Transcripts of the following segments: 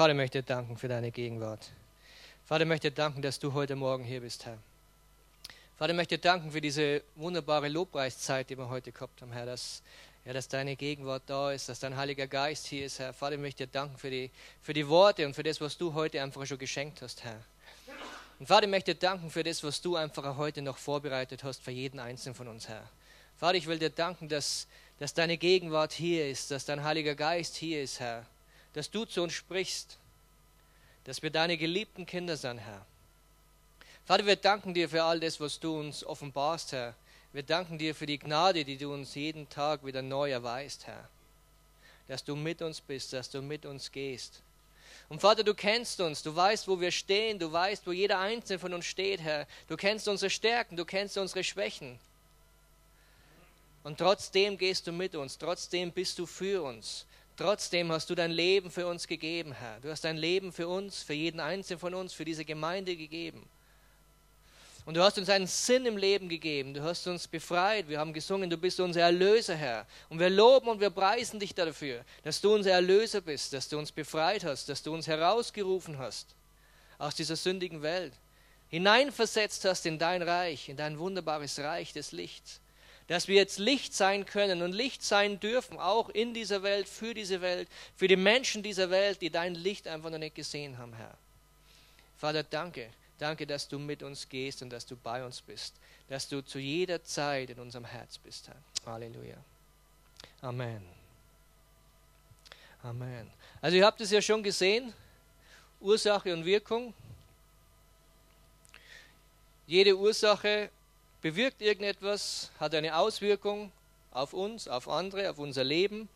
Vater, möchte danken für deine Gegenwart. Vater, möchte danken, dass du heute Morgen hier bist, Herr. Vater, möchte danken für diese wunderbare Lobpreiszeit, die wir heute gehabt haben, Herr, dass, ja, dass deine Gegenwart da ist, dass dein Heiliger Geist hier ist, Herr. Vater, möchte danken für die, für die Worte und für das, was du heute einfach schon geschenkt hast, Herr. Und Vater, möchte danken für das, was du einfach heute noch vorbereitet hast für jeden Einzelnen von uns, Herr. Vater, ich will dir danken, dass, dass deine Gegenwart hier ist, dass dein Heiliger Geist hier ist, Herr. Dass du zu uns sprichst, dass wir deine geliebten Kinder sind, Herr. Vater, wir danken dir für all das, was du uns offenbarst, Herr. Wir danken dir für die Gnade, die du uns jeden Tag wieder neu erweist, Herr. Dass du mit uns bist, dass du mit uns gehst. Und Vater, du kennst uns, du weißt, wo wir stehen, du weißt, wo jeder Einzelne von uns steht, Herr. Du kennst unsere Stärken, du kennst unsere Schwächen. Und trotzdem gehst du mit uns, trotzdem bist du für uns. Trotzdem hast du dein Leben für uns gegeben, Herr. Du hast dein Leben für uns, für jeden Einzelnen von uns, für diese Gemeinde gegeben. Und du hast uns einen Sinn im Leben gegeben. Du hast uns befreit. Wir haben gesungen, du bist unser Erlöser, Herr. Und wir loben und wir preisen dich dafür, dass du unser Erlöser bist, dass du uns befreit hast, dass du uns herausgerufen hast aus dieser sündigen Welt, hineinversetzt hast in dein Reich, in dein wunderbares Reich des Lichts. Dass wir jetzt Licht sein können und Licht sein dürfen, auch in dieser Welt, für diese Welt, für die Menschen dieser Welt, die dein Licht einfach noch nicht gesehen haben, Herr. Vater, danke Danke, dass du mit uns gehst und dass du bei uns bist, dass du zu jeder Zeit in unserem Herz bist, Herr. Halleluja. Amen. Amen. Also ihr habt es ja schon gesehen, Ursache und Wirkung. Jede Ursache bewirkt irgendetwas, hat eine Auswirkung auf uns, auf andere, auf unser Leben.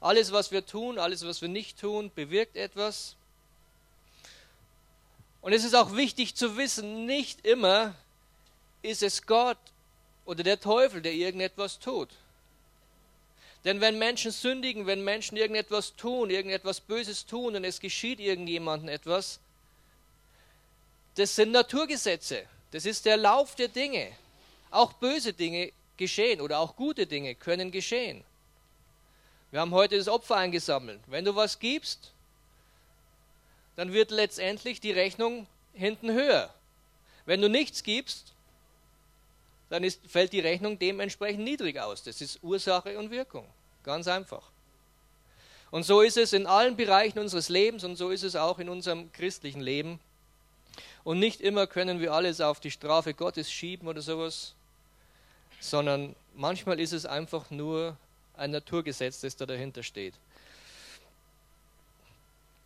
Alles, was wir tun, alles, was wir nicht tun, bewirkt etwas. Und es ist auch wichtig zu wissen, nicht immer ist es Gott oder der Teufel, der irgendetwas tut. Denn wenn Menschen sündigen, wenn Menschen irgendetwas tun, irgendetwas Böses tun und es geschieht irgendjemandem etwas, das sind Naturgesetze. Das ist der Lauf der Dinge. Auch böse Dinge geschehen oder auch gute Dinge können geschehen. Wir haben heute das Opfer eingesammelt. Wenn du was gibst, dann wird letztendlich die Rechnung hinten höher. Wenn du nichts gibst, dann ist, fällt die Rechnung dementsprechend niedrig aus. Das ist Ursache und Wirkung. Ganz einfach. Und so ist es in allen Bereichen unseres Lebens und so ist es auch in unserem christlichen Leben. Und nicht immer können wir alles auf die Strafe Gottes schieben oder sowas, sondern manchmal ist es einfach nur ein Naturgesetz, das da dahinter steht.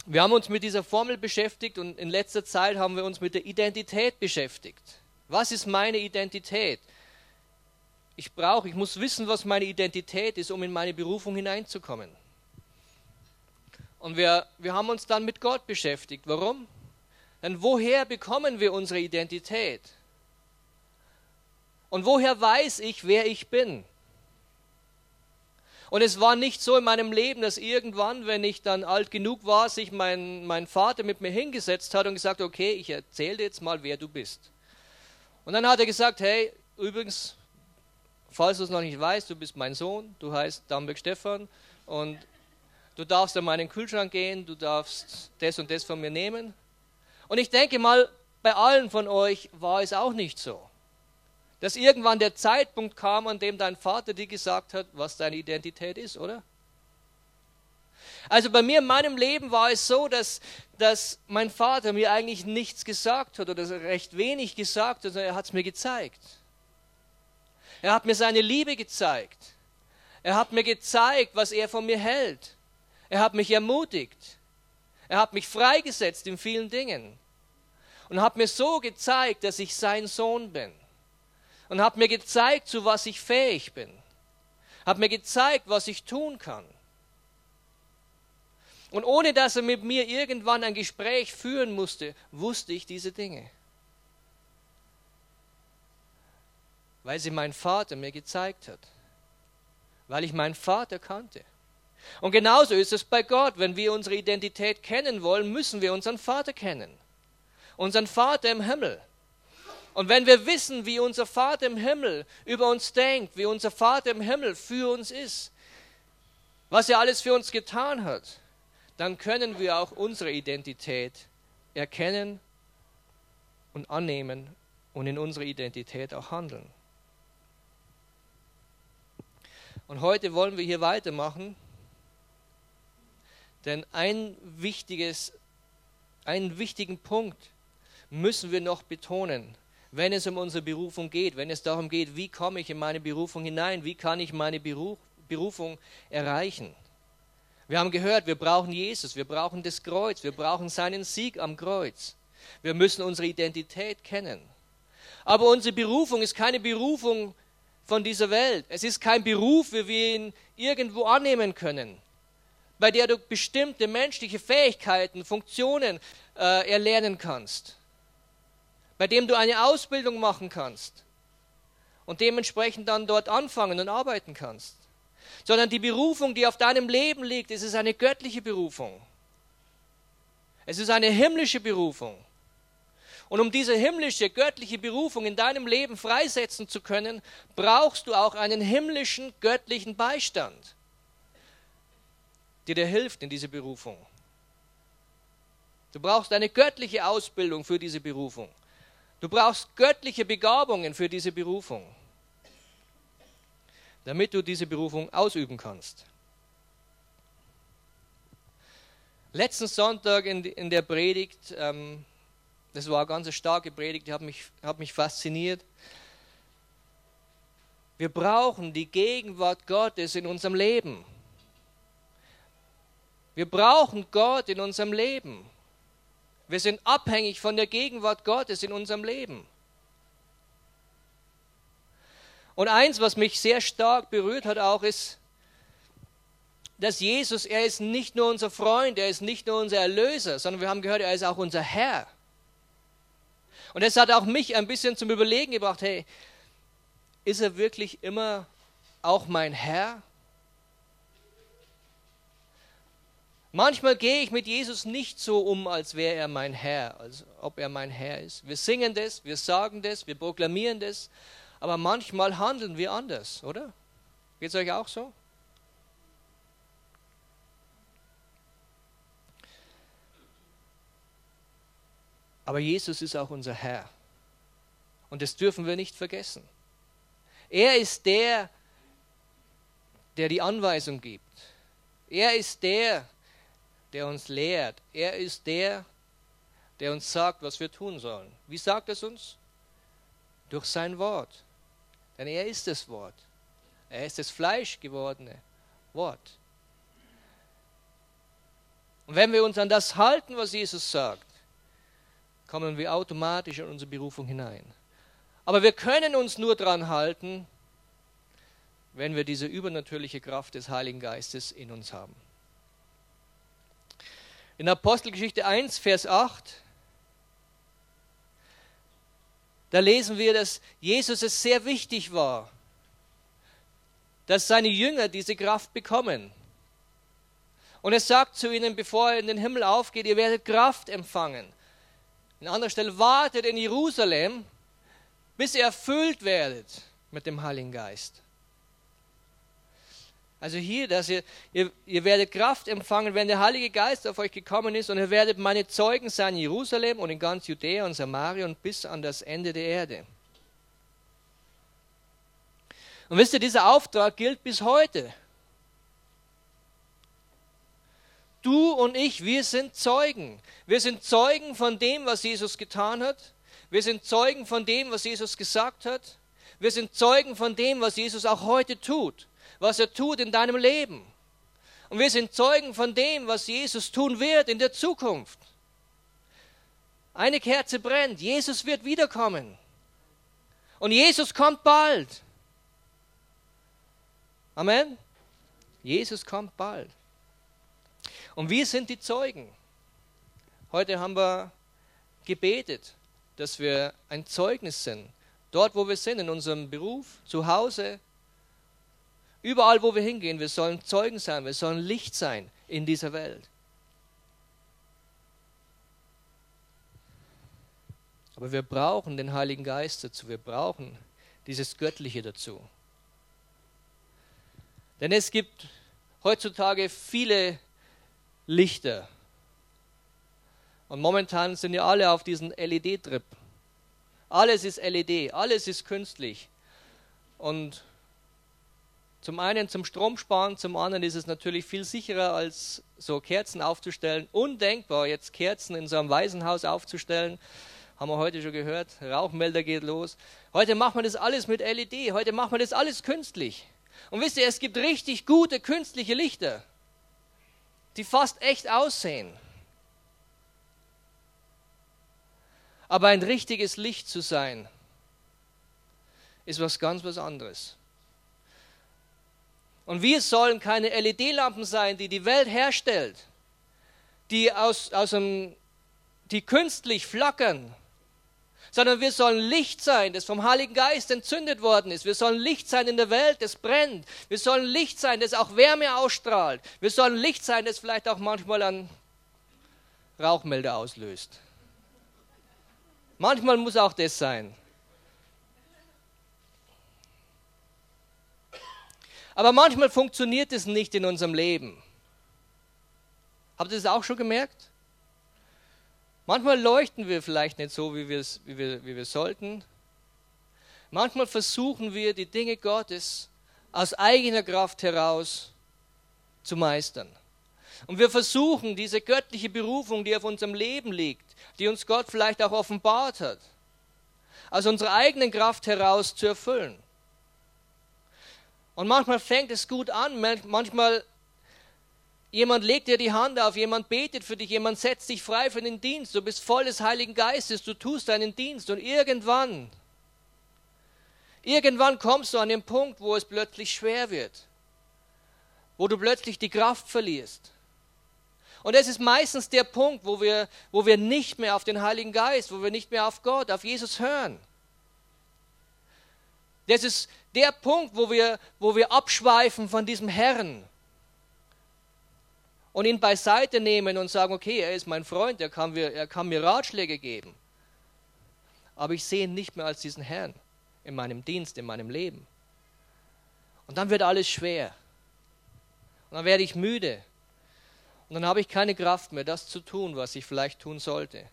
Wir haben uns mit dieser Formel beschäftigt und in letzter Zeit haben wir uns mit der Identität beschäftigt. Was ist meine Identität? Ich brauche, ich muss wissen, was meine Identität ist, um in meine Berufung hineinzukommen. Und wir, wir haben uns dann mit Gott beschäftigt. Warum? Denn woher bekommen wir unsere Identität? Und woher weiß ich, wer ich bin? Und es war nicht so in meinem Leben, dass irgendwann, wenn ich dann alt genug war, sich mein, mein Vater mit mir hingesetzt hat und gesagt, okay, ich erzähle dir jetzt mal, wer du bist. Und dann hat er gesagt, hey, übrigens, falls du es noch nicht weißt, du bist mein Sohn, du heißt Damberg Stefan und du darfst an meinen Kühlschrank gehen, du darfst das und das von mir nehmen. Und ich denke mal, bei allen von euch war es auch nicht so dass irgendwann der Zeitpunkt kam, an dem dein Vater dir gesagt hat, was deine Identität ist, oder? Also bei mir in meinem Leben war es so, dass, dass mein Vater mir eigentlich nichts gesagt hat oder recht wenig gesagt hat, sondern er hat es mir gezeigt. Er hat mir seine Liebe gezeigt. Er hat mir gezeigt, was er von mir hält. Er hat mich ermutigt. Er hat mich freigesetzt in vielen Dingen. Und hat mir so gezeigt, dass ich sein Sohn bin und hat mir gezeigt, zu was ich fähig bin. Hat mir gezeigt, was ich tun kann. Und ohne dass er mit mir irgendwann ein Gespräch führen musste, wusste ich diese Dinge. Weil sie mein Vater mir gezeigt hat. Weil ich meinen Vater kannte. Und genauso ist es bei Gott. Wenn wir unsere Identität kennen wollen, müssen wir unseren Vater kennen. Unseren Vater im Himmel. Und wenn wir wissen, wie unser Vater im Himmel über uns denkt, wie unser Vater im Himmel für uns ist, was er alles für uns getan hat, dann können wir auch unsere Identität erkennen und annehmen und in unserer Identität auch handeln. Und heute wollen wir hier weitermachen, denn ein wichtiges, einen wichtigen Punkt müssen wir noch betonen, wenn es um unsere Berufung geht, wenn es darum geht, wie komme ich in meine Berufung hinein, wie kann ich meine Berufung erreichen. Wir haben gehört, wir brauchen Jesus, wir brauchen das Kreuz, wir brauchen seinen Sieg am Kreuz. Wir müssen unsere Identität kennen. Aber unsere Berufung ist keine Berufung von dieser Welt. Es ist kein Beruf, wie wir ihn irgendwo annehmen können, bei der du bestimmte menschliche Fähigkeiten, Funktionen äh, erlernen kannst, bei dem du eine Ausbildung machen kannst und dementsprechend dann dort anfangen und arbeiten kannst. Sondern die Berufung, die auf deinem Leben liegt, es ist eine göttliche Berufung. Es ist eine himmlische Berufung. Und um diese himmlische, göttliche Berufung in deinem Leben freisetzen zu können, brauchst du auch einen himmlischen, göttlichen Beistand, der dir hilft in diese Berufung. Du brauchst eine göttliche Ausbildung für diese Berufung. Du brauchst göttliche Begabungen für diese Berufung, damit du diese Berufung ausüben kannst. Letzten Sonntag in, in der Predigt ähm, das war eine ganz starke Predigt, die hat mich, hat mich fasziniert. Wir brauchen die Gegenwart Gottes in unserem Leben. Wir brauchen Gott in unserem Leben. Wir sind abhängig von der Gegenwart Gottes in unserem Leben. Und eins, was mich sehr stark berührt hat, auch ist, dass Jesus, er ist nicht nur unser Freund, er ist nicht nur unser Erlöser, sondern wir haben gehört, er ist auch unser Herr. Und es hat auch mich ein bisschen zum Überlegen gebracht, hey, ist er wirklich immer auch mein Herr? Manchmal gehe ich mit Jesus nicht so um, als wäre er mein Herr, als ob er mein Herr ist. Wir singen das, wir sagen das, wir proklamieren das, aber manchmal handeln wir anders, oder? Geht es euch auch so? Aber Jesus ist auch unser Herr. Und das dürfen wir nicht vergessen. Er ist der, der die Anweisung gibt. Er ist der, der uns lehrt. Er ist der, der uns sagt, was wir tun sollen. Wie sagt es uns? Durch sein Wort. Denn er ist das Wort. Er ist das Fleisch gewordene Wort. Und wenn wir uns an das halten, was Jesus sagt, kommen wir automatisch in unsere Berufung hinein. Aber wir können uns nur daran halten, wenn wir diese übernatürliche Kraft des Heiligen Geistes in uns haben. In Apostelgeschichte 1, Vers 8, da lesen wir, dass Jesus es sehr wichtig war, dass seine Jünger diese Kraft bekommen. Und er sagt zu ihnen, bevor er in den Himmel aufgeht, ihr werdet Kraft empfangen. An anderer Stelle, wartet in Jerusalem, bis ihr erfüllt werdet mit dem Heiligen Geist. Also hier, dass ihr, ihr, ihr werdet Kraft empfangen, wenn der Heilige Geist auf euch gekommen ist und ihr werdet meine Zeugen sein in Jerusalem und in ganz Judäa und Samaria und bis an das Ende der Erde. Und wisst ihr, dieser Auftrag gilt bis heute. Du und ich, wir sind Zeugen. Wir sind Zeugen von dem, was Jesus getan hat. Wir sind Zeugen von dem, was Jesus gesagt hat. Wir sind Zeugen von dem, was Jesus auch heute tut, was er tut in deinem Leben. Und wir sind Zeugen von dem, was Jesus tun wird in der Zukunft. Eine Kerze brennt, Jesus wird wiederkommen. Und Jesus kommt bald. Amen. Jesus kommt bald. Und wir sind die Zeugen. Heute haben wir gebetet, dass wir ein Zeugnis sind. Dort, wo wir sind, in unserem Beruf, zu Hause, überall, wo wir hingehen, wir sollen Zeugen sein, wir sollen Licht sein in dieser Welt. Aber wir brauchen den Heiligen Geist dazu, wir brauchen dieses Göttliche dazu. Denn es gibt heutzutage viele Lichter. Und momentan sind ja alle auf diesem LED-Trip. Alles ist LED, alles ist künstlich. Und zum einen zum Stromsparen, zum anderen ist es natürlich viel sicherer, als so Kerzen aufzustellen. Undenkbar, jetzt Kerzen in so einem Waisenhaus aufzustellen. Haben wir heute schon gehört. Rauchmelder geht los. Heute macht man das alles mit LED. Heute macht man das alles künstlich. Und wisst ihr, es gibt richtig gute künstliche Lichter, die fast echt aussehen. Aber ein richtiges Licht zu sein, ist was ganz was anderes. Und wir sollen keine LED-Lampen sein, die die Welt herstellt, die, aus, aus einem, die künstlich flackern, sondern wir sollen Licht sein, das vom Heiligen Geist entzündet worden ist. Wir sollen Licht sein in der Welt, das brennt. Wir sollen Licht sein, das auch Wärme ausstrahlt. Wir sollen Licht sein, das vielleicht auch manchmal einen Rauchmelder auslöst. Manchmal muss auch das sein. Aber manchmal funktioniert es nicht in unserem Leben. Habt ihr das auch schon gemerkt? Manchmal leuchten wir vielleicht nicht so, wie, wie, wir, wie wir sollten. Manchmal versuchen wir, die Dinge Gottes aus eigener Kraft heraus zu meistern. Und wir versuchen, diese göttliche Berufung, die auf unserem Leben liegt, die uns Gott vielleicht auch offenbart hat, aus unserer eigenen Kraft heraus zu erfüllen. Und manchmal fängt es gut an, manchmal jemand legt dir die Hand auf, jemand betet für dich, jemand setzt dich frei für den Dienst, du bist voll des Heiligen Geistes, du tust deinen Dienst und irgendwann, irgendwann kommst du an den Punkt, wo es plötzlich schwer wird, wo du plötzlich die Kraft verlierst. Und es ist meistens der Punkt, wo wir, wo wir nicht mehr auf den Heiligen Geist, wo wir nicht mehr auf Gott, auf Jesus hören. Das ist der Punkt, wo wir, wo wir abschweifen von diesem Herrn und ihn beiseite nehmen und sagen, okay, er ist mein Freund, er kann mir, er kann mir Ratschläge geben. Aber ich sehe ihn nicht mehr als diesen Herrn in meinem Dienst, in meinem Leben. Und dann wird alles schwer. Und dann werde ich müde. Und dann habe ich keine Kraft mehr, das zu tun, was ich vielleicht tun sollte.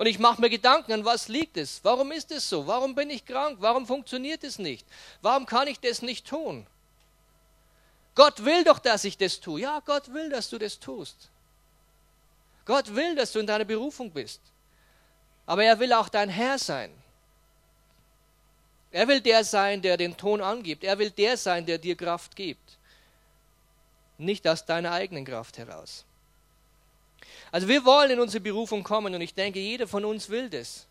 Und ich mache mir Gedanken, an was liegt es? Warum ist es so? Warum bin ich krank? Warum funktioniert es nicht? Warum kann ich das nicht tun? Gott will doch, dass ich das tue. Ja, Gott will, dass du das tust. Gott will, dass du in deiner Berufung bist. Aber er will auch dein Herr sein. Er will der sein, der den Ton angibt. Er will der sein, der dir Kraft gibt. Nicht aus deiner eigenen Kraft heraus. Also wir wollen in unsere Berufung kommen und ich denke, jeder von uns will das.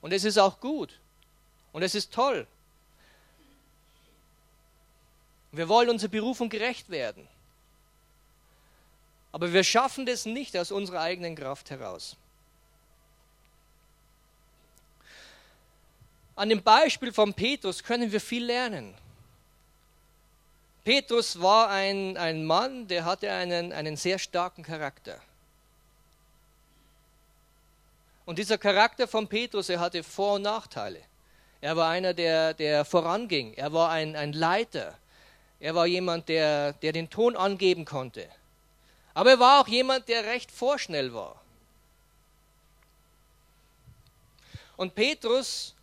Und es ist auch gut. Und es ist toll. Wir wollen unserer Berufung gerecht werden. Aber wir schaffen das nicht aus unserer eigenen Kraft heraus. An dem Beispiel von Petrus können wir viel lernen. Petrus war ein, ein Mann, der hatte einen, einen sehr starken Charakter. Und dieser Charakter von Petrus, er hatte Vor- und Nachteile. Er war einer, der, der voranging. Er war ein, ein Leiter. Er war jemand, der, der den Ton angeben konnte. Aber er war auch jemand, der recht vorschnell war. Und Petrus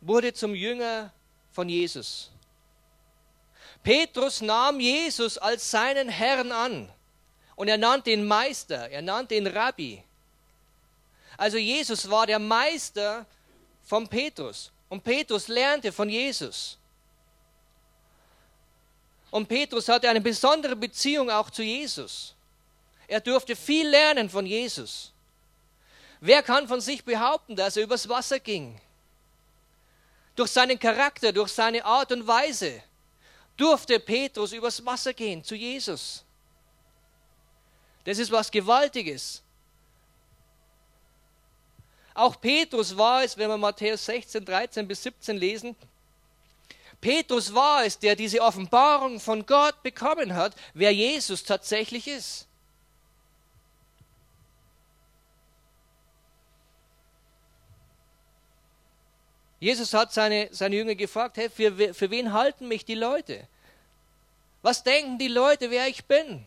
wurde zum Jünger von Jesus. Petrus nahm Jesus als seinen Herrn an und er nannte ihn Meister, er nannte ihn Rabbi. Also Jesus war der Meister von Petrus. Und Petrus lernte von Jesus. Und Petrus hatte eine besondere Beziehung auch zu Jesus. Er durfte viel lernen von Jesus. Wer kann von sich behaupten, dass er übers Wasser ging? Durch seinen Charakter, durch seine Art und Weise durfte Petrus übers Wasser gehen zu Jesus. Das ist was Gewaltiges. Auch Petrus war es, wenn wir Matthäus 16, 13 bis 17 lesen, Petrus war es, der diese Offenbarung von Gott bekommen hat, wer Jesus tatsächlich ist. Jesus hat seine, seine Jünger gefragt, hey, für, für wen halten mich die Leute? Was denken die Leute, wer ich bin?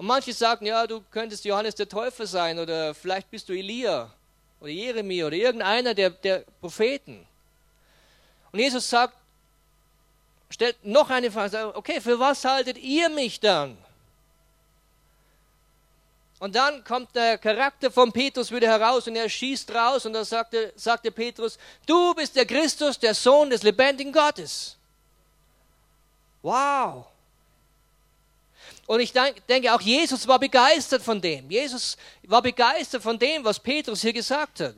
Und manche sagen, ja, du könntest Johannes der Täufer sein oder vielleicht bist du Elia oder Jeremia oder irgendeiner der, der Propheten. Und Jesus sagt, stellt noch eine Frage, okay, für was haltet ihr mich dann? Und dann kommt der Charakter von Petrus wieder heraus und er schießt raus und da sagte, sagte Petrus, du bist der Christus, der Sohn des lebendigen Gottes. Wow. Und ich denke, auch Jesus war begeistert von dem. Jesus war begeistert von dem, was Petrus hier gesagt hat.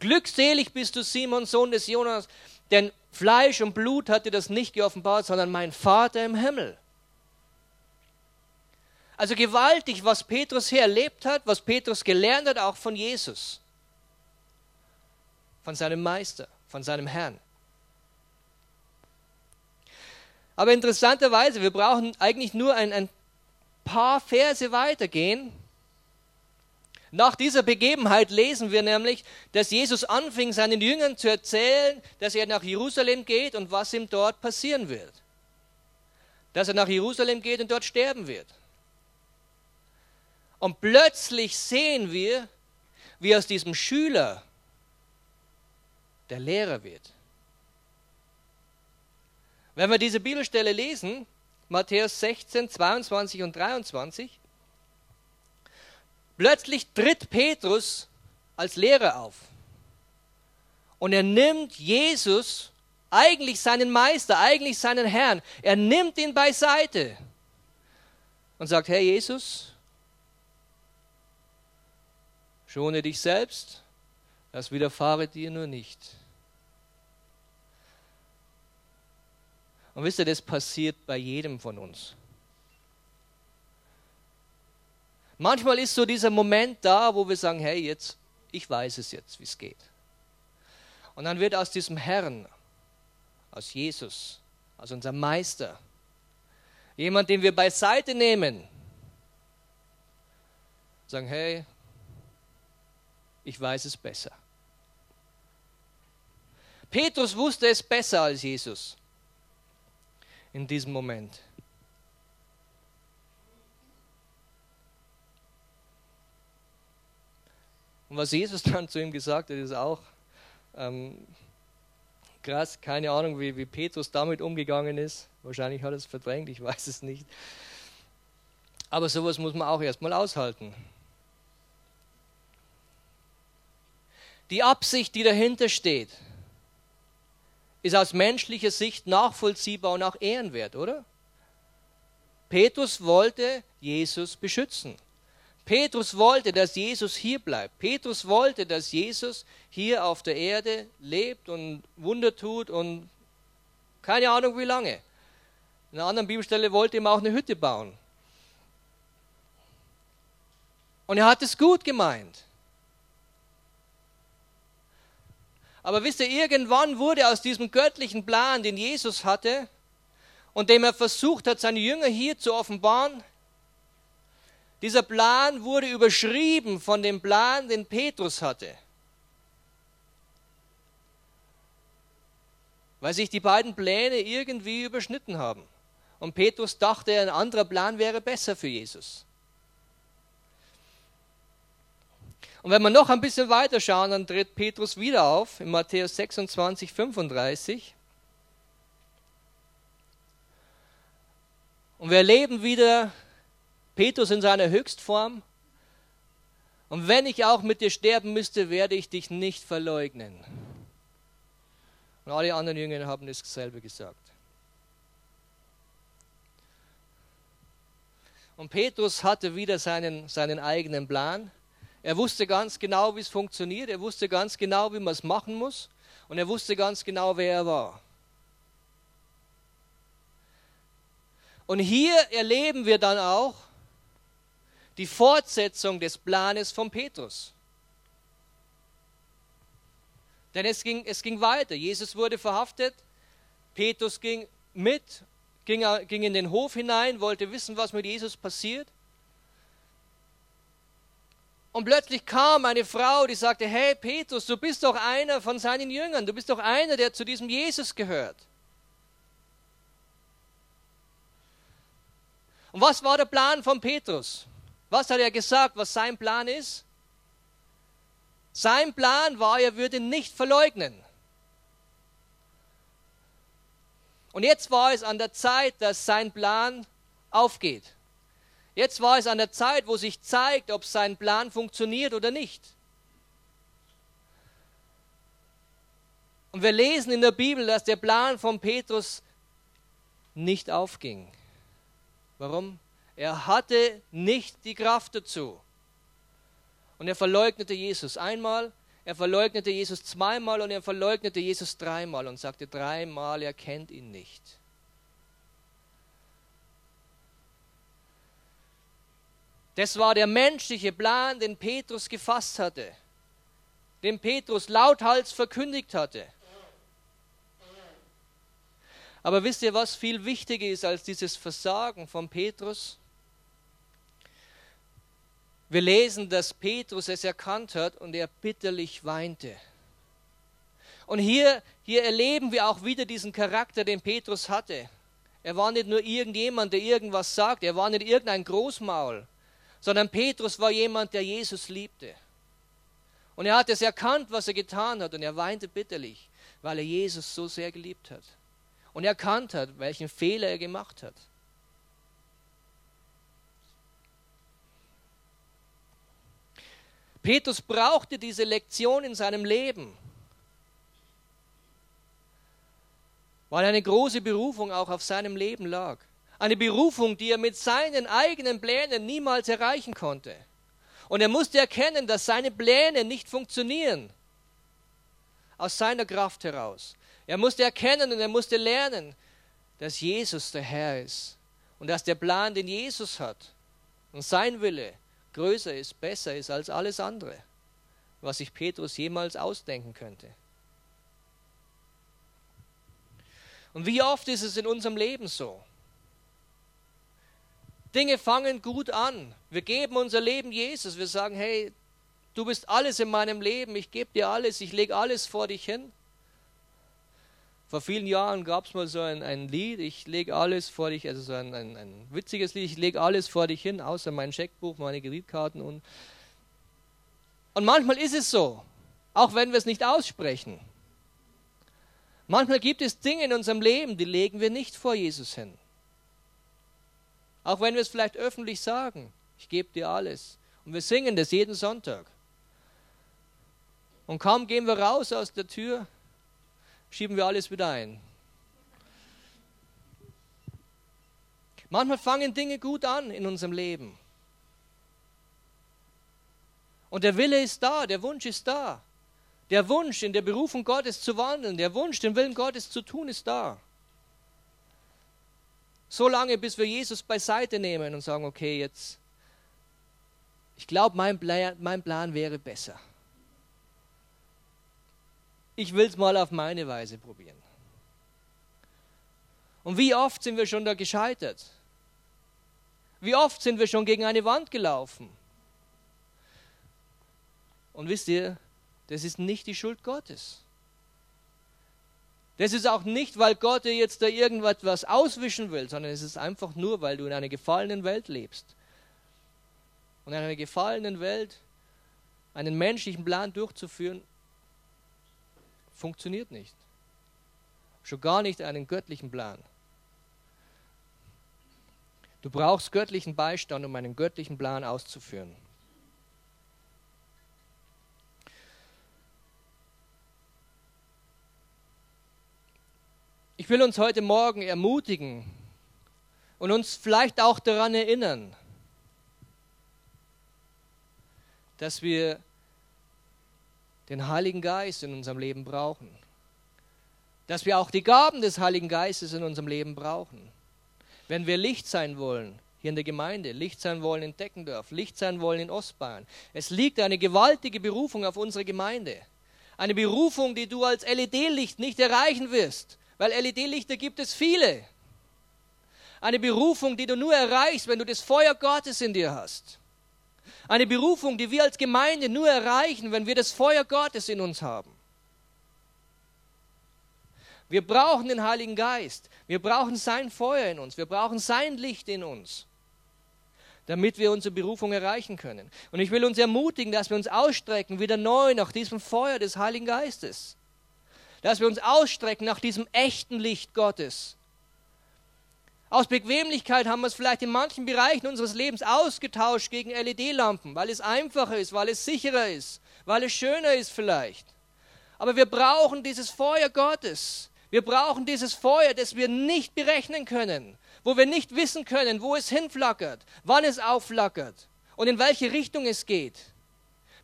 Glückselig bist du, Simon, Sohn des Jonas, denn Fleisch und Blut hat dir das nicht geoffenbart, sondern mein Vater im Himmel. Also gewaltig, was Petrus hier erlebt hat, was Petrus gelernt hat, auch von Jesus, von seinem Meister, von seinem Herrn. Aber interessanterweise, wir brauchen eigentlich nur ein, ein paar Verse weitergehen. Nach dieser Begebenheit lesen wir nämlich, dass Jesus anfing, seinen Jüngern zu erzählen, dass er nach Jerusalem geht und was ihm dort passieren wird. Dass er nach Jerusalem geht und dort sterben wird. Und plötzlich sehen wir, wie aus diesem Schüler der Lehrer wird. Wenn wir diese Bibelstelle lesen, Matthäus 16, 22 und 23, plötzlich tritt Petrus als Lehrer auf. Und er nimmt Jesus, eigentlich seinen Meister, eigentlich seinen Herrn, er nimmt ihn beiseite und sagt, Herr Jesus, Schone dich selbst, das widerfahre dir nur nicht. Und wisst ihr, das passiert bei jedem von uns. Manchmal ist so dieser Moment da, wo wir sagen, hey, jetzt, ich weiß es jetzt, wie es geht. Und dann wird aus diesem Herrn, aus Jesus, aus unserem Meister, jemand, den wir beiseite nehmen, sagen, hey, ich weiß es besser. Petrus wusste es besser als Jesus in diesem Moment. Und was Jesus dann zu ihm gesagt hat, ist auch ähm, krass. Keine Ahnung, wie, wie Petrus damit umgegangen ist. Wahrscheinlich hat er es verdrängt, ich weiß es nicht. Aber sowas muss man auch erstmal aushalten. Die Absicht, die dahinter steht, ist aus menschlicher Sicht nachvollziehbar und auch ehrenwert, oder? Petrus wollte Jesus beschützen. Petrus wollte, dass Jesus hier bleibt. Petrus wollte, dass Jesus hier auf der Erde lebt und Wunder tut und keine Ahnung wie lange. In einer anderen Bibelstelle wollte ihm auch eine Hütte bauen. Und er hat es gut gemeint. Aber wisst ihr, irgendwann wurde aus diesem göttlichen Plan, den Jesus hatte und dem er versucht hat, seine Jünger hier zu offenbaren, dieser Plan wurde überschrieben von dem Plan, den Petrus hatte. Weil sich die beiden Pläne irgendwie überschnitten haben. Und Petrus dachte, ein anderer Plan wäre besser für Jesus. Und wenn wir noch ein bisschen weiter schauen, dann tritt Petrus wieder auf in Matthäus 26, 35. Und wir erleben wieder Petrus in seiner Höchstform. Und wenn ich auch mit dir sterben müsste, werde ich dich nicht verleugnen. Und alle anderen Jünger haben dasselbe gesagt. Und Petrus hatte wieder seinen, seinen eigenen Plan. Er wusste ganz genau, wie es funktioniert. Er wusste ganz genau, wie man es machen muss. Und er wusste ganz genau, wer er war. Und hier erleben wir dann auch die Fortsetzung des Planes von Petrus. Denn es ging, es ging weiter. Jesus wurde verhaftet. Petrus ging mit, ging, ging in den Hof hinein, wollte wissen, was mit Jesus passiert. Und plötzlich kam eine Frau, die sagte, hey Petrus, du bist doch einer von seinen Jüngern, du bist doch einer, der zu diesem Jesus gehört. Und was war der Plan von Petrus? Was hat er gesagt, was sein Plan ist? Sein Plan war, er würde nicht verleugnen. Und jetzt war es an der Zeit, dass sein Plan aufgeht. Jetzt war es an der Zeit, wo sich zeigt, ob sein Plan funktioniert oder nicht. Und wir lesen in der Bibel, dass der Plan von Petrus nicht aufging. Warum? Er hatte nicht die Kraft dazu. Und er verleugnete Jesus einmal, er verleugnete Jesus zweimal und er verleugnete Jesus dreimal und sagte dreimal, er kennt ihn nicht. Das war der menschliche Plan, den Petrus gefasst hatte, den Petrus lauthals verkündigt hatte. Aber wisst ihr, was viel wichtiger ist als dieses Versagen von Petrus? Wir lesen, dass Petrus es erkannt hat und er bitterlich weinte. Und hier, hier erleben wir auch wieder diesen Charakter, den Petrus hatte. Er war nicht nur irgendjemand, der irgendwas sagt, er war nicht irgendein Großmaul, sondern Petrus war jemand, der Jesus liebte. Und er hat es erkannt, was er getan hat, und er weinte bitterlich, weil er Jesus so sehr geliebt hat und erkannt hat, welchen Fehler er gemacht hat. Petrus brauchte diese Lektion in seinem Leben, weil eine große Berufung auch auf seinem Leben lag. Eine Berufung, die er mit seinen eigenen Plänen niemals erreichen konnte. Und er musste erkennen, dass seine Pläne nicht funktionieren aus seiner Kraft heraus. Er musste erkennen und er musste lernen, dass Jesus der Herr ist und dass der Plan, den Jesus hat und sein Wille größer ist, besser ist als alles andere, was sich Petrus jemals ausdenken könnte. Und wie oft ist es in unserem Leben so? Dinge fangen gut an. Wir geben unser Leben Jesus. Wir sagen, hey, du bist alles in meinem Leben, ich gebe dir alles, ich lege alles vor dich hin. Vor vielen Jahren gab es mal so ein, ein, Lied, ich lege alles vor dich, also so ein, ein, ein witziges Lied, ich lege alles vor dich hin, außer mein Scheckbuch, meine Kreditkarten und und manchmal ist es so, auch wenn wir es nicht aussprechen. Manchmal gibt es Dinge in unserem Leben, die legen wir nicht vor Jesus hin. Auch wenn wir es vielleicht öffentlich sagen, ich gebe dir alles. Und wir singen das jeden Sonntag. Und kaum gehen wir raus aus der Tür, schieben wir alles wieder ein. Manchmal fangen Dinge gut an in unserem Leben. Und der Wille ist da, der Wunsch ist da. Der Wunsch, in der Berufung Gottes zu wandeln, der Wunsch, den Willen Gottes zu tun, ist da. So lange, bis wir Jesus beiseite nehmen und sagen, okay, jetzt, ich glaube, mein, mein Plan wäre besser ich will es mal auf meine Weise probieren. Und wie oft sind wir schon da gescheitert? Wie oft sind wir schon gegen eine Wand gelaufen? Und wisst ihr, das ist nicht die Schuld Gottes. Das ist auch nicht, weil Gott dir jetzt da irgendwas auswischen will, sondern es ist einfach nur, weil du in einer gefallenen Welt lebst. Und in einer gefallenen Welt einen menschlichen Plan durchzuführen, Funktioniert nicht. Schon gar nicht einen göttlichen Plan. Du brauchst göttlichen Beistand, um einen göttlichen Plan auszuführen. Ich will uns heute Morgen ermutigen und uns vielleicht auch daran erinnern, dass wir den Heiligen Geist in unserem Leben brauchen. Dass wir auch die Gaben des Heiligen Geistes in unserem Leben brauchen. Wenn wir Licht sein wollen, hier in der Gemeinde, Licht sein wollen in Deckendorf, Licht sein wollen in Ostbayern. Es liegt eine gewaltige Berufung auf unsere Gemeinde. Eine Berufung, die du als LED-Licht nicht erreichen wirst, weil LED-Lichter gibt es viele. Eine Berufung, die du nur erreichst, wenn du das Feuer Gottes in dir hast. Eine Berufung, die wir als Gemeinde nur erreichen, wenn wir das Feuer Gottes in uns haben. Wir brauchen den Heiligen Geist. Wir brauchen sein Feuer in uns. Wir brauchen sein Licht in uns. damit wir unsere Berufung erreichen können. Und ich will uns ermutigen, dass wir uns ausstrecken, wieder neu nach diesem Feuer des Heiligen Geistes. Dass wir uns ausstrecken nach diesem echten Licht Gottes. Aus Bequemlichkeit haben wir es vielleicht in manchen Bereichen unseres Lebens ausgetauscht gegen LED-Lampen, weil es einfacher ist, weil es sicherer ist, weil es schöner ist vielleicht. Aber wir brauchen dieses Feuer Gottes. Wir brauchen dieses Feuer, das wir nicht berechnen können, wo wir nicht wissen können, wo es hinflackert, wann es aufflackert und in welche Richtung es geht,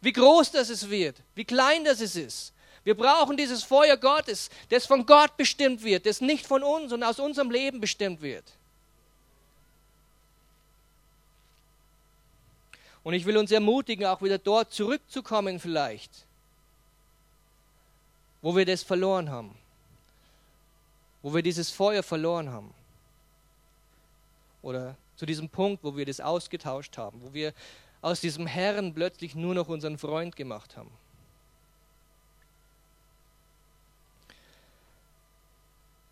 wie groß das es wird, wie klein das es ist. Wir brauchen dieses Feuer Gottes, das von Gott bestimmt wird, das nicht von uns und aus unserem Leben bestimmt wird. Und ich will uns ermutigen, auch wieder dort zurückzukommen vielleicht, wo wir das verloren haben, wo wir dieses Feuer verloren haben. Oder zu diesem Punkt, wo wir das ausgetauscht haben, wo wir aus diesem Herrn plötzlich nur noch unseren Freund gemacht haben.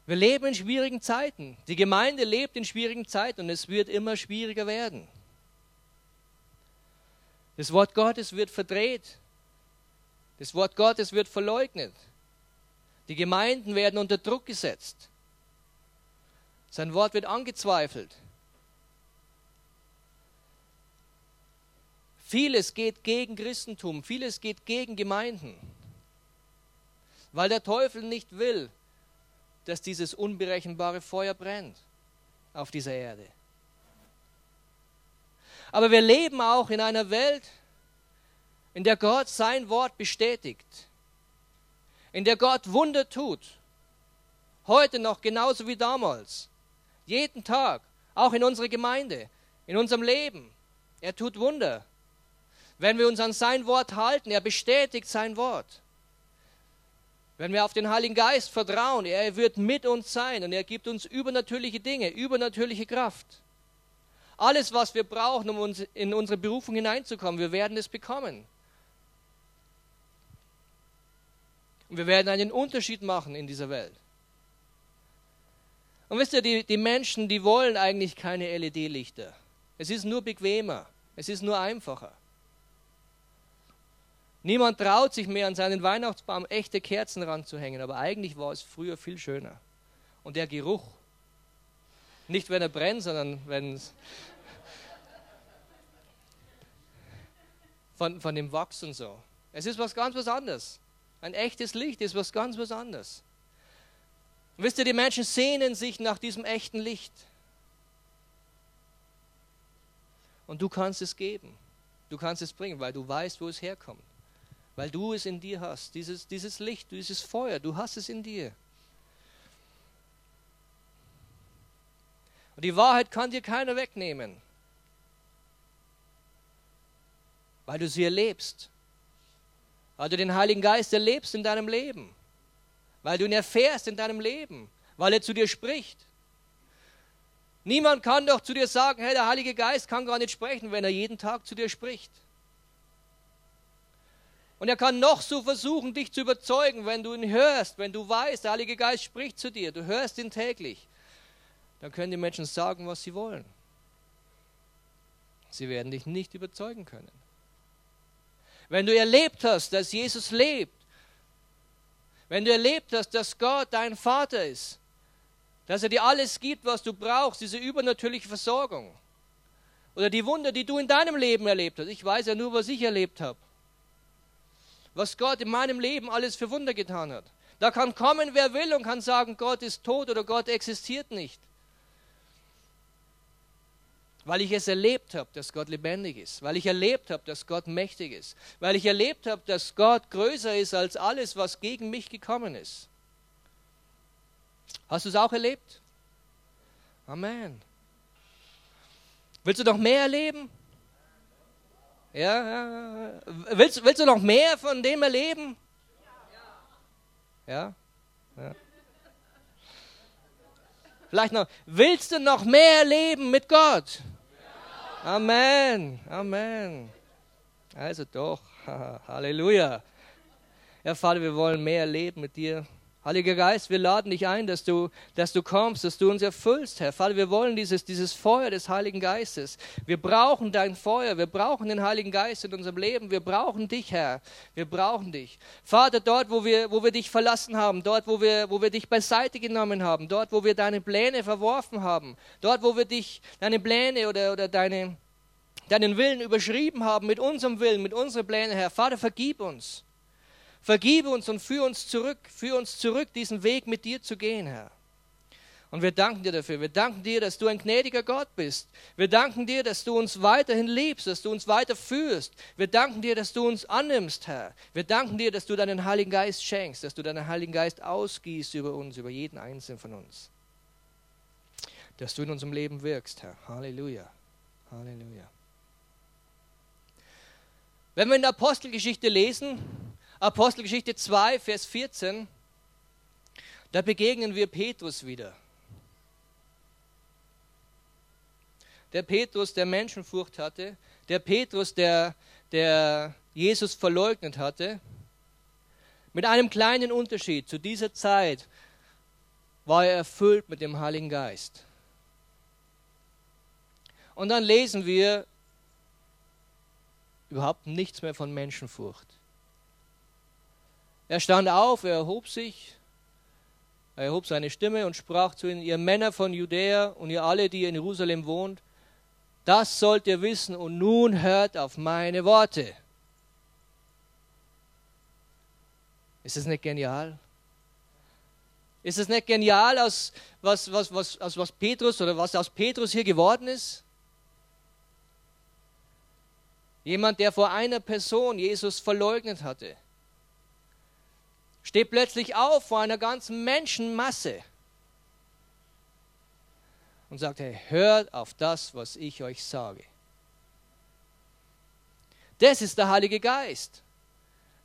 Wir leben in schwierigen Zeiten. Die Gemeinde lebt in schwierigen Zeiten und es wird immer schwieriger werden. Das Wort Gottes wird verdreht. Das Wort Gottes wird verleugnet. Die Gemeinden werden unter Druck gesetzt. Sein Wort wird angezweifelt. Vieles geht gegen Christentum, vieles geht gegen Gemeinden, weil der Teufel nicht will, dass dieses unberechenbare Feuer brennt auf dieser Erde. Aber wir leben auch in einer Welt, in der Gott sein Wort bestätigt, in der Gott Wunder tut. Heute noch genauso wie damals. Jeden Tag, auch in unserer Gemeinde, in unserem Leben. Er tut Wunder. Wenn wir uns an sein Wort halten, er bestätigt sein Wort. Wenn wir auf den Heiligen Geist vertrauen, er wird mit uns sein und er gibt uns übernatürliche Dinge, übernatürliche Kraft. Alles, was wir brauchen, um uns in unsere Berufung hineinzukommen, wir werden es bekommen. Und wir werden einen Unterschied machen in dieser Welt. Und wisst ihr, die, die Menschen, die wollen eigentlich keine LED-Lichter. Es ist nur bequemer. Es ist nur einfacher. Niemand traut sich mehr an seinen Weihnachtsbaum echte Kerzen ranzuhängen, aber eigentlich war es früher viel schöner. Und der Geruch, nicht wenn er brennt, sondern wenn es von, von dem Wachs und so. Es ist was ganz was anderes. Ein echtes Licht ist was ganz was anderes. Und wisst ihr, die Menschen sehnen sich nach diesem echten Licht. Und du kannst es geben. Du kannst es bringen, weil du weißt, wo es herkommt. Weil du es in dir hast. Dieses, dieses Licht, dieses Feuer, du hast es in dir. Und die Wahrheit kann dir keiner wegnehmen, weil du sie erlebst, weil du den Heiligen Geist erlebst in deinem Leben, weil du ihn erfährst in deinem Leben, weil er zu dir spricht. Niemand kann doch zu dir sagen, hey, der Heilige Geist kann gar nicht sprechen, wenn er jeden Tag zu dir spricht. Und er kann noch so versuchen, dich zu überzeugen, wenn du ihn hörst, wenn du weißt, der Heilige Geist spricht zu dir, du hörst ihn täglich dann können die Menschen sagen, was sie wollen. Sie werden dich nicht überzeugen können. Wenn du erlebt hast, dass Jesus lebt, wenn du erlebt hast, dass Gott dein Vater ist, dass er dir alles gibt, was du brauchst, diese übernatürliche Versorgung, oder die Wunder, die du in deinem Leben erlebt hast. Ich weiß ja nur, was ich erlebt habe. Was Gott in meinem Leben alles für Wunder getan hat. Da kann kommen, wer will und kann sagen, Gott ist tot oder Gott existiert nicht weil ich es erlebt habe, dass Gott lebendig ist, weil ich erlebt habe, dass Gott mächtig ist, weil ich erlebt habe, dass Gott größer ist als alles, was gegen mich gekommen ist. Hast du es auch erlebt? Amen. Willst du noch mehr erleben? Ja, ja. Willst, willst du noch mehr von dem erleben? Ja? ja. Vielleicht noch, willst du noch mehr erleben mit Gott? Amen, Amen. Also doch, Halleluja. Ja, Vater, wir wollen mehr erleben mit dir. Heiliger Geist, wir laden dich ein, dass du, dass du kommst, dass du uns erfüllst, Herr. Vater, wir wollen dieses, dieses Feuer des Heiligen Geistes. Wir brauchen dein Feuer, wir brauchen den Heiligen Geist in unserem Leben, wir brauchen dich, Herr. Wir brauchen dich. Vater, dort, wo wir, wo wir dich verlassen haben, dort, wo wir, wo wir dich beiseite genommen haben, dort, wo wir deine Pläne verworfen haben, dort, wo wir dich, deine Pläne oder, oder deine, deinen Willen überschrieben haben mit unserem Willen, mit unseren Plänen, Herr. Vater, vergib uns. Vergibe uns und führe uns zurück, führe uns zurück, diesen Weg mit dir zu gehen, Herr. Und wir danken dir dafür. Wir danken dir, dass du ein gnädiger Gott bist. Wir danken dir, dass du uns weiterhin liebst, dass du uns weiter führst. Wir danken dir, dass du uns annimmst, Herr. Wir danken dir, dass du deinen Heiligen Geist schenkst, dass du deinen Heiligen Geist ausgießt über uns, über jeden einzelnen von uns. Dass du in unserem Leben wirkst, Herr. Halleluja. Halleluja. Wenn wir in der Apostelgeschichte lesen, Apostelgeschichte 2, Vers 14, da begegnen wir Petrus wieder. Der Petrus, der Menschenfurcht hatte, der Petrus, der, der Jesus verleugnet hatte, mit einem kleinen Unterschied. Zu dieser Zeit war er erfüllt mit dem Heiligen Geist. Und dann lesen wir überhaupt nichts mehr von Menschenfurcht. Er stand auf, er erhob sich, er erhob seine Stimme und sprach zu ihnen, ihr Männer von Judäa und ihr alle, die in Jerusalem wohnt, das sollt ihr wissen und nun hört auf meine Worte. Ist es nicht genial? Ist es nicht genial, aus was, was, was, aus was Petrus oder was aus Petrus hier geworden ist? Jemand, der vor einer Person Jesus verleugnet hatte steht plötzlich auf vor einer ganzen Menschenmasse und sagt, hey, hört auf das, was ich euch sage. Das ist der Heilige Geist.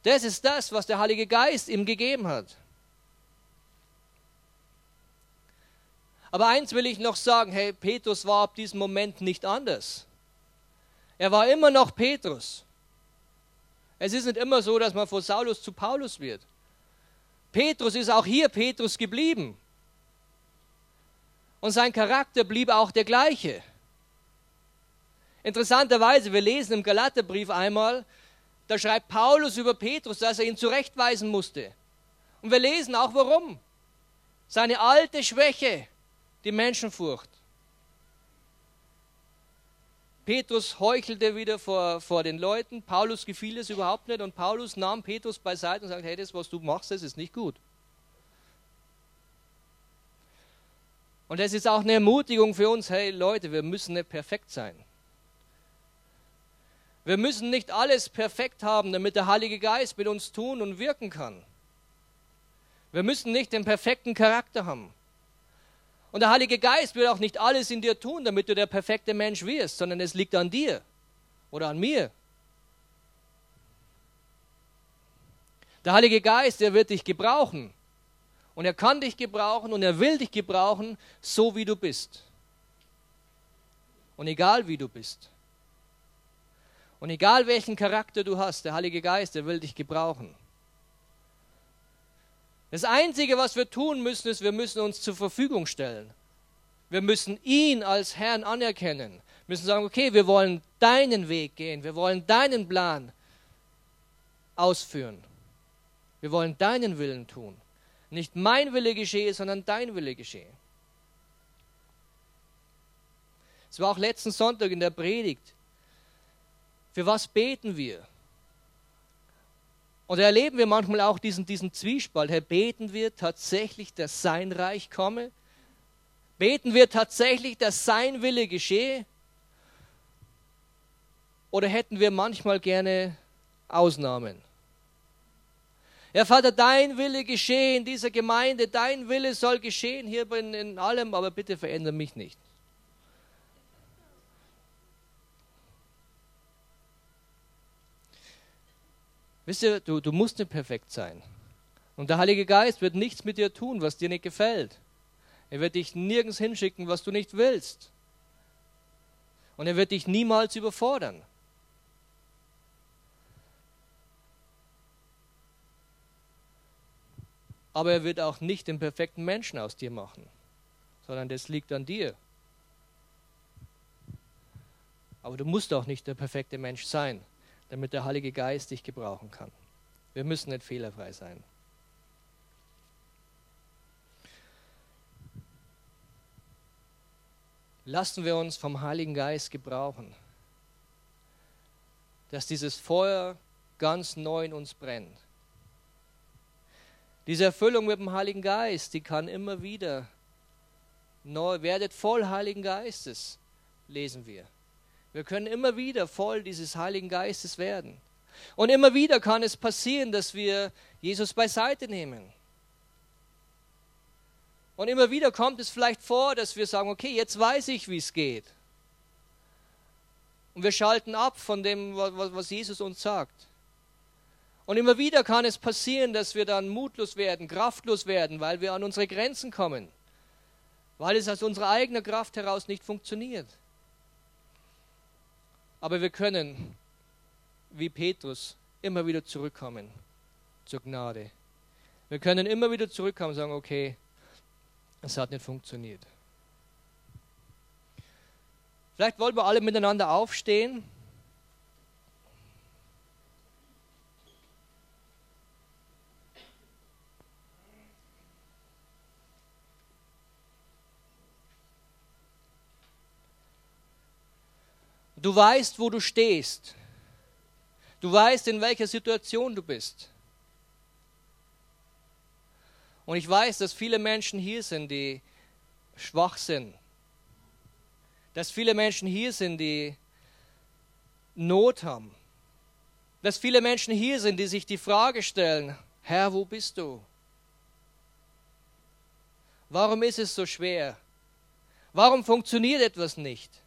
Das ist das, was der Heilige Geist ihm gegeben hat. Aber eins will ich noch sagen, hey, Petrus war ab diesem Moment nicht anders. Er war immer noch Petrus. Es ist nicht immer so, dass man von Saulus zu Paulus wird. Petrus ist auch hier Petrus geblieben. Und sein Charakter blieb auch der gleiche. Interessanterweise, wir lesen im Galaterbrief einmal, da schreibt Paulus über Petrus, dass er ihn zurechtweisen musste. Und wir lesen auch warum. Seine alte Schwäche, die Menschenfurcht. Petrus heuchelte wieder vor, vor den Leuten. Paulus gefiel es überhaupt nicht und Paulus nahm Petrus beiseite und sagte: Hey, das, was du machst, das ist nicht gut. Und das ist auch eine Ermutigung für uns: Hey Leute, wir müssen nicht perfekt sein. Wir müssen nicht alles perfekt haben, damit der Heilige Geist mit uns tun und wirken kann. Wir müssen nicht den perfekten Charakter haben. Und der Heilige Geist wird auch nicht alles in dir tun, damit du der perfekte Mensch wirst, sondern es liegt an dir oder an mir. Der Heilige Geist, der wird dich gebrauchen. Und er kann dich gebrauchen und er will dich gebrauchen, so wie du bist. Und egal wie du bist. Und egal welchen Charakter du hast, der Heilige Geist, der will dich gebrauchen. Das Einzige, was wir tun müssen, ist, wir müssen uns zur Verfügung stellen. Wir müssen ihn als Herrn anerkennen. Wir müssen sagen, okay, wir wollen deinen Weg gehen, wir wollen deinen Plan ausführen. Wir wollen deinen Willen tun. Nicht mein Wille geschehe, sondern dein Wille geschehe. Es war auch letzten Sonntag in der Predigt. Für was beten wir? Und da erleben wir manchmal auch diesen, diesen Zwiespalt. Herr, beten wir tatsächlich, dass sein Reich komme? Beten wir tatsächlich, dass sein Wille geschehe? Oder hätten wir manchmal gerne Ausnahmen? Herr Vater, dein Wille geschehe in dieser Gemeinde, dein Wille soll geschehen hier in, in allem, aber bitte verändere mich nicht. Wisst ihr, du, du musst nicht perfekt sein. Und der Heilige Geist wird nichts mit dir tun, was dir nicht gefällt. Er wird dich nirgends hinschicken, was du nicht willst. Und er wird dich niemals überfordern. aber er wird auch nicht den perfekten Menschen aus dir machen, sondern das liegt an dir. Aber du musst auch nicht der perfekte Mensch sein, damit der Heilige Geist dich gebrauchen kann. Wir müssen nicht fehlerfrei sein. Lassen wir uns vom Heiligen Geist gebrauchen, dass dieses Feuer ganz neu in uns brennt. Diese Erfüllung mit dem Heiligen Geist, die kann immer wieder neu, werdet voll Heiligen Geistes, lesen wir. Wir können immer wieder voll dieses Heiligen Geistes werden. Und immer wieder kann es passieren, dass wir Jesus beiseite nehmen. Und immer wieder kommt es vielleicht vor, dass wir sagen, okay, jetzt weiß ich, wie es geht. Und wir schalten ab von dem, was Jesus uns sagt. Und immer wieder kann es passieren, dass wir dann mutlos werden, kraftlos werden, weil wir an unsere Grenzen kommen, weil es aus unserer eigenen Kraft heraus nicht funktioniert. Aber wir können, wie Petrus, immer wieder zurückkommen zur Gnade. Wir können immer wieder zurückkommen und sagen, okay, es hat nicht funktioniert. Vielleicht wollen wir alle miteinander aufstehen. Du weißt, wo du stehst. Du weißt, in welcher Situation du bist. Und ich weiß, dass viele Menschen hier sind, die schwach sind. Dass viele Menschen hier sind, die Not haben. Dass viele Menschen hier sind, die sich die Frage stellen, Herr, wo bist du? Warum ist es so schwer? Warum funktioniert etwas nicht?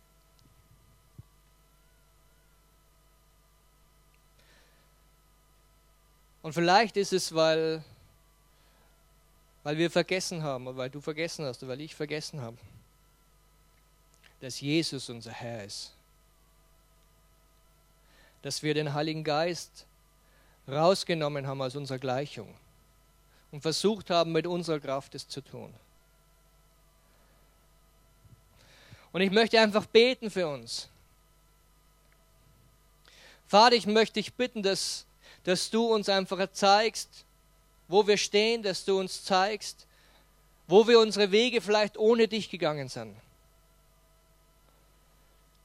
Und vielleicht ist es, weil, weil wir vergessen haben, oder weil du vergessen hast, oder weil ich vergessen habe, dass Jesus unser Herr ist. Dass wir den Heiligen Geist rausgenommen haben aus unserer Gleichung und versucht haben, mit unserer Kraft es zu tun. Und ich möchte einfach beten für uns. Vater, ich möchte dich bitten, dass dass du uns einfach zeigst, wo wir stehen, dass du uns zeigst, wo wir unsere Wege vielleicht ohne dich gegangen sind.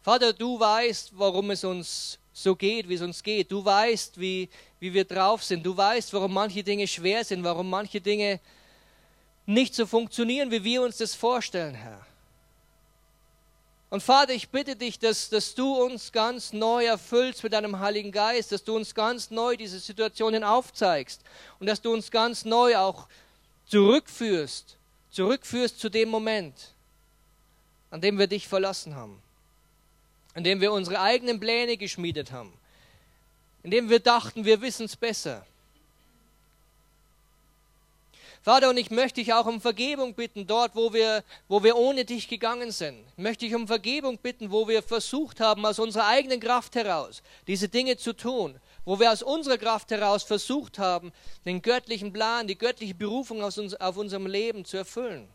Vater, du weißt, warum es uns so geht, wie es uns geht. Du weißt, wie, wie wir drauf sind. Du weißt, warum manche Dinge schwer sind, warum manche Dinge nicht so funktionieren, wie wir uns das vorstellen, Herr. Und Vater, ich bitte dich, dass, dass du uns ganz neu erfüllst mit deinem Heiligen Geist, dass du uns ganz neu diese Situationen aufzeigst und dass du uns ganz neu auch zurückführst, zurückführst zu dem Moment, an dem wir dich verlassen haben, an dem wir unsere eigenen Pläne geschmiedet haben, in dem wir dachten, wir wissen es besser. Vater, und ich möchte dich auch um Vergebung bitten, dort, wo wir, wo wir ohne dich gegangen sind. Ich möchte dich um Vergebung bitten, wo wir versucht haben, aus unserer eigenen Kraft heraus diese Dinge zu tun, wo wir aus unserer Kraft heraus versucht haben, den göttlichen Plan, die göttliche Berufung aus uns, auf unserem Leben zu erfüllen.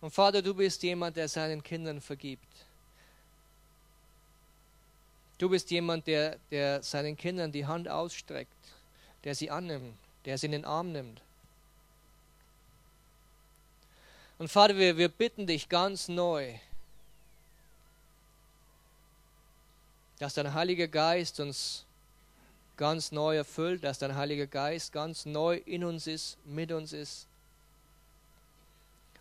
Und Vater, du bist jemand, der seinen Kindern vergibt. Du bist jemand, der, der seinen Kindern die Hand ausstreckt, der sie annimmt, der sie in den Arm nimmt. Und Vater, wir, wir bitten dich ganz neu, dass dein Heiliger Geist uns ganz neu erfüllt, dass dein Heiliger Geist ganz neu in uns ist, mit uns ist.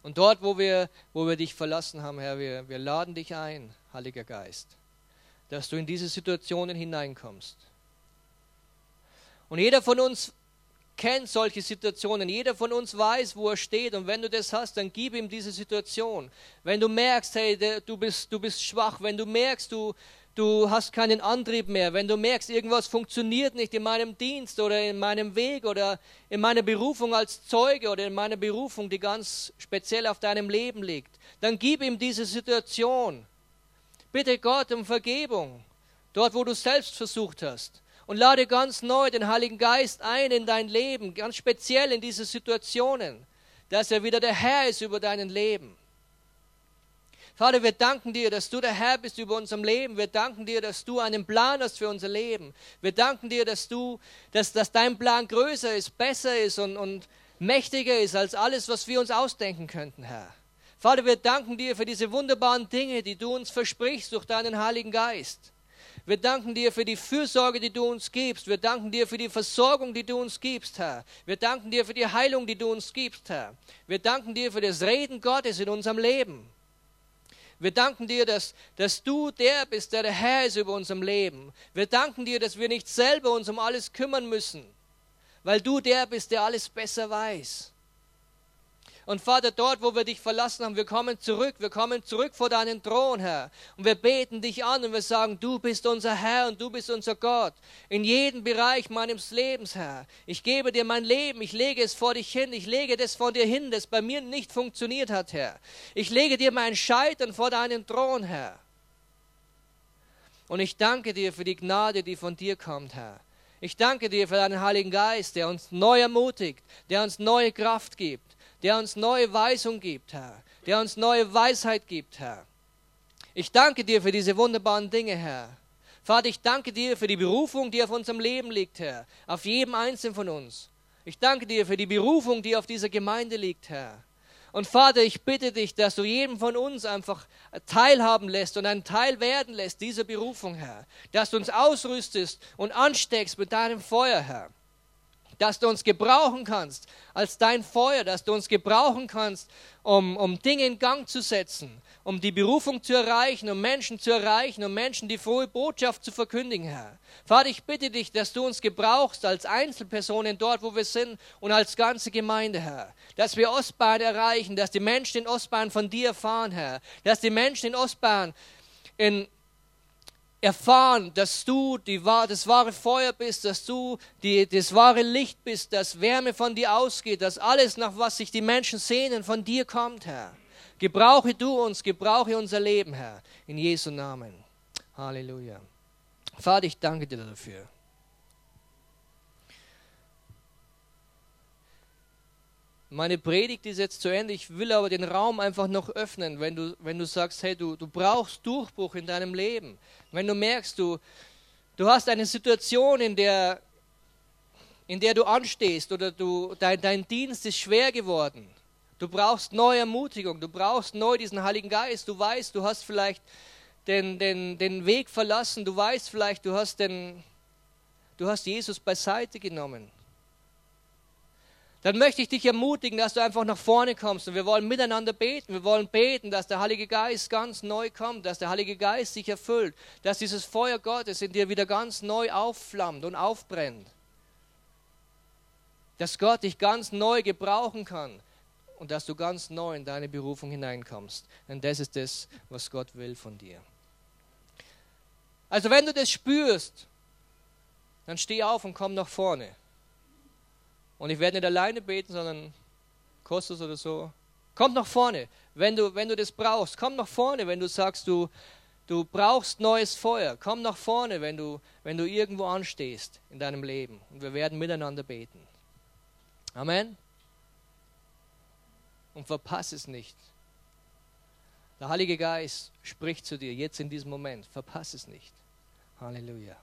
Und dort, wo wir, wo wir dich verlassen haben, Herr, wir, wir laden dich ein, Heiliger Geist dass du in diese Situationen hineinkommst. Und jeder von uns kennt solche Situationen. Jeder von uns weiß, wo er steht. Und wenn du das hast, dann gib ihm diese Situation. Wenn du merkst, hey, du bist, du bist schwach, wenn du merkst, du, du hast keinen Antrieb mehr, wenn du merkst, irgendwas funktioniert nicht in meinem Dienst oder in meinem Weg oder in meiner Berufung als Zeuge oder in meiner Berufung, die ganz speziell auf deinem Leben liegt, dann gib ihm diese Situation. Bitte Gott um Vergebung, dort wo du selbst versucht hast. und lade ganz neu den Heiligen Geist ein in dein Leben, ganz speziell in diese Situationen, dass er wieder der Herr ist über dein Leben. Vater, wir danken dir, dass du der Herr bist über unserem Leben. Wir danken dir, dass du einen Plan hast für unser Leben. Wir danken dir, dass du, dass, dass dein Plan größer ist, besser ist und, und mächtiger ist als alles, was wir uns ausdenken könnten, Herr. Vater, wir danken dir für diese wunderbaren Dinge, die du uns versprichst durch deinen Heiligen Geist. Wir danken dir für die Fürsorge, die du uns gibst. Wir danken dir für die Versorgung, die du uns gibst, Herr. Wir danken dir für die Heilung, die du uns gibst, Herr. Wir danken dir für das Reden Gottes in unserem Leben. Wir danken dir, dass, dass du der bist, der der Herr ist über unserem Leben. Wir danken dir, dass wir nicht selber uns um alles kümmern müssen, weil du der bist, der alles besser weiß. Und Vater, dort, wo wir dich verlassen haben, wir kommen zurück, wir kommen zurück vor deinen Thron, Herr. Und wir beten dich an und wir sagen, du bist unser Herr und du bist unser Gott. In jedem Bereich meines Lebens, Herr. Ich gebe dir mein Leben, ich lege es vor dich hin, ich lege das vor dir hin, das bei mir nicht funktioniert hat, Herr. Ich lege dir mein Scheitern vor deinen Thron, Herr. Und ich danke dir für die Gnade, die von dir kommt, Herr. Ich danke dir für deinen Heiligen Geist, der uns neu ermutigt, der uns neue Kraft gibt der uns neue Weisung gibt, Herr, der uns neue Weisheit gibt, Herr. Ich danke dir für diese wunderbaren Dinge, Herr. Vater, ich danke dir für die Berufung, die auf unserem Leben liegt, Herr, auf jedem Einzelnen von uns. Ich danke dir für die Berufung, die auf dieser Gemeinde liegt, Herr. Und Vater, ich bitte dich, dass du jedem von uns einfach teilhaben lässt und ein Teil werden lässt dieser Berufung, Herr. Dass du uns ausrüstest und ansteckst mit deinem Feuer, Herr dass du uns gebrauchen kannst als dein Feuer, dass du uns gebrauchen kannst, um, um Dinge in Gang zu setzen, um die Berufung zu erreichen, um Menschen zu erreichen, um Menschen die frohe Botschaft zu verkündigen, Herr. Vater, ich bitte dich, dass du uns gebrauchst als Einzelpersonen dort, wo wir sind und als ganze Gemeinde, Herr. Dass wir Ostbahn erreichen, dass die Menschen in Ostbahn von dir erfahren, Herr. Dass die Menschen in Ostbahn in, erfahren, dass du die, das wahre Feuer bist, dass du die, das wahre Licht bist, dass Wärme von dir ausgeht, dass alles, nach was sich die Menschen sehnen, von dir kommt, Herr. Gebrauche du uns, gebrauche unser Leben, Herr, in Jesu Namen. Halleluja. Vater, ich danke dir dafür. Meine Predigt ist jetzt zu Ende. Ich will aber den Raum einfach noch öffnen, wenn du, wenn du sagst, hey, du, du brauchst Durchbruch in deinem Leben. Wenn du merkst, du, du hast eine Situation, in der, in der du anstehst oder du, dein, dein Dienst ist schwer geworden. Du brauchst neue Ermutigung, du brauchst neu diesen Heiligen Geist. Du weißt, du hast vielleicht den, den, den Weg verlassen, du weißt vielleicht, du hast, den, du hast Jesus beiseite genommen dann möchte ich dich ermutigen, dass du einfach nach vorne kommst und wir wollen miteinander beten. Wir wollen beten, dass der Heilige Geist ganz neu kommt, dass der Heilige Geist sich erfüllt, dass dieses Feuer Gottes in dir wieder ganz neu aufflammt und aufbrennt. Dass Gott dich ganz neu gebrauchen kann und dass du ganz neu in deine Berufung hineinkommst. Denn das ist das, was Gott will von dir. Also wenn du das spürst, dann steh auf und komm nach vorne. Und ich werde nicht alleine beten, sondern Kostas oder so. Komm nach vorne, wenn du, wenn du das brauchst. Komm nach vorne, wenn du sagst, du, du brauchst neues Feuer. Komm nach vorne, wenn du, wenn du irgendwo anstehst in deinem Leben. Und wir werden miteinander beten. Amen. Und verpass es nicht. Der Heilige Geist spricht zu dir jetzt in diesem Moment. Verpass es nicht. Halleluja.